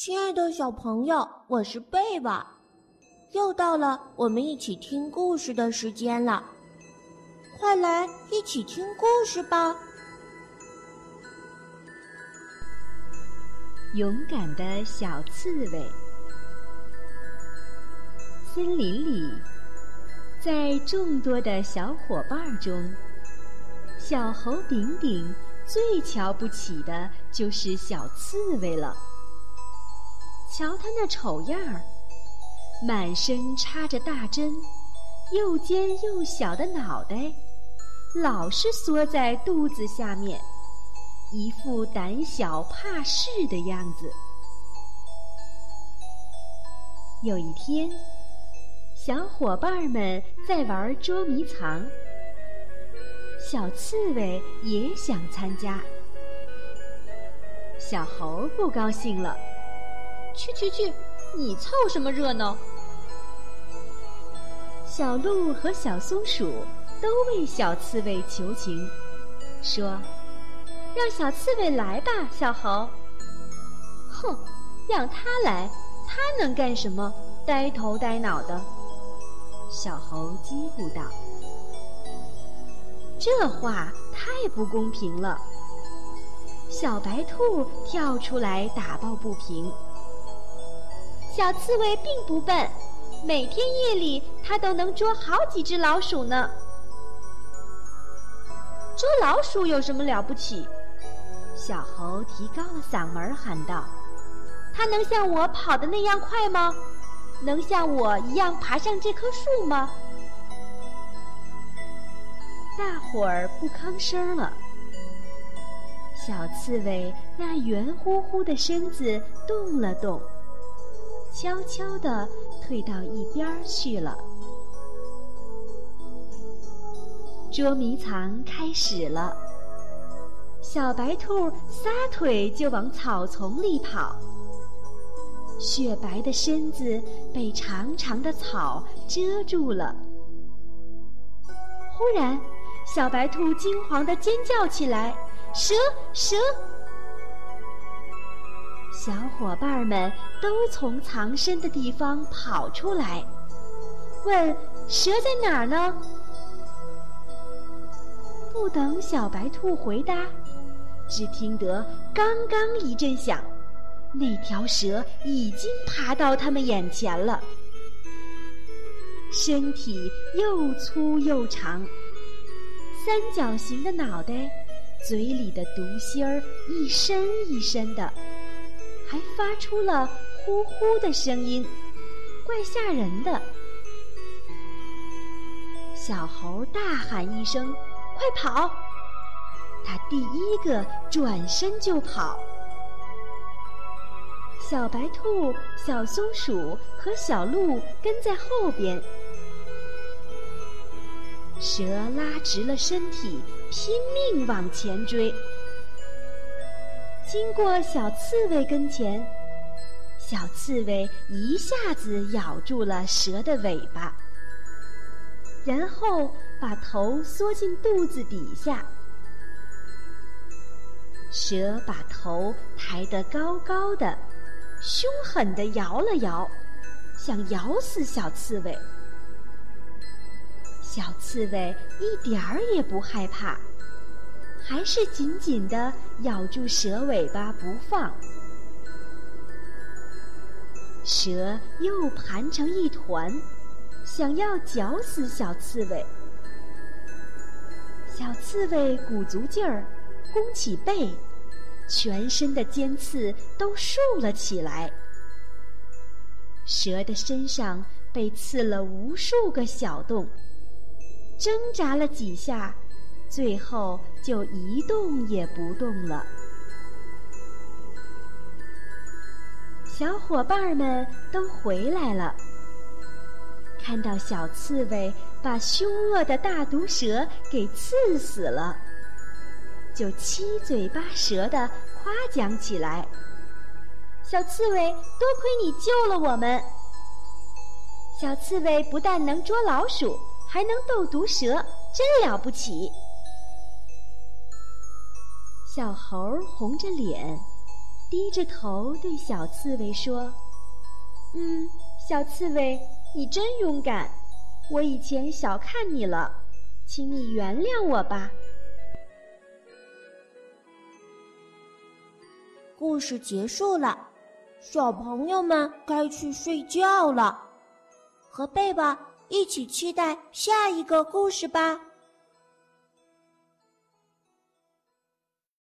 亲爱的小朋友，我是贝贝，又到了我们一起听故事的时间了，快来一起听故事吧！勇敢的小刺猬。森林里，在众多的小伙伴中，小猴顶顶最瞧不起的就是小刺猬了。瞧他那丑样儿，满身插着大针，又尖又小的脑袋，老是缩在肚子下面，一副胆小怕事的样子。有一天，小伙伴们在玩捉迷藏，小刺猬也想参加，小猴不高兴了。去去去！你凑什么热闹？小鹿和小松鼠都为小刺猬求情，说：“让小刺猬来吧，小猴。”哼，让他来，他能干什么？呆头呆脑的。小猴叽咕道：“这话太不公平了。”小白兔跳出来打抱不平。小刺猬并不笨，每天夜里它都能捉好几只老鼠呢。捉老鼠有什么了不起？小猴提高了嗓门喊道：“它能像我跑的那样快吗？能像我一样爬上这棵树吗？”大伙儿不吭声了。小刺猬那圆乎乎的身子动了动。悄悄地退到一边去了。捉迷藏开始了，小白兔撒腿就往草丛里跑，雪白的身子被长长的草遮住了。忽然，小白兔惊慌地尖叫起来：“蛇，蛇！”小伙伴们都从藏身的地方跑出来，问：“蛇在哪儿呢？”不等小白兔回答，只听得“刚刚”一阵响，那条蛇已经爬到他们眼前了，身体又粗又长，三角形的脑袋，嘴里的毒芯儿一伸一伸的。还发出了呼呼的声音，怪吓人的。小猴大喊一声：“快跑！”他第一个转身就跑。小白兔、小松鼠和小鹿跟在后边。蛇拉直了身体，拼命往前追。经过小刺猬跟前，小刺猬一下子咬住了蛇的尾巴，然后把头缩进肚子底下。蛇把头抬得高高的，凶狠地摇了摇，想咬死小刺猬。小刺猬一点儿也不害怕。还是紧紧地咬住蛇尾巴不放，蛇又盘成一团，想要绞死小刺猬。小刺猬鼓足劲儿，弓起背，全身的尖刺都竖了起来。蛇的身上被刺了无数个小洞，挣扎了几下。最后就一动也不动了。小伙伴们都回来了，看到小刺猬把凶恶的大毒蛇给刺死了，就七嘴八舌的夸奖起来：“小刺猬，多亏你救了我们！小刺猬不但能捉老鼠，还能斗毒蛇，真了不起！”小猴红着脸，低着头对小刺猬说：“嗯，小刺猬，你真勇敢。我以前小看你了，请你原谅我吧。”故事结束了，小朋友们该去睡觉了。和贝贝一起期待下一个故事吧。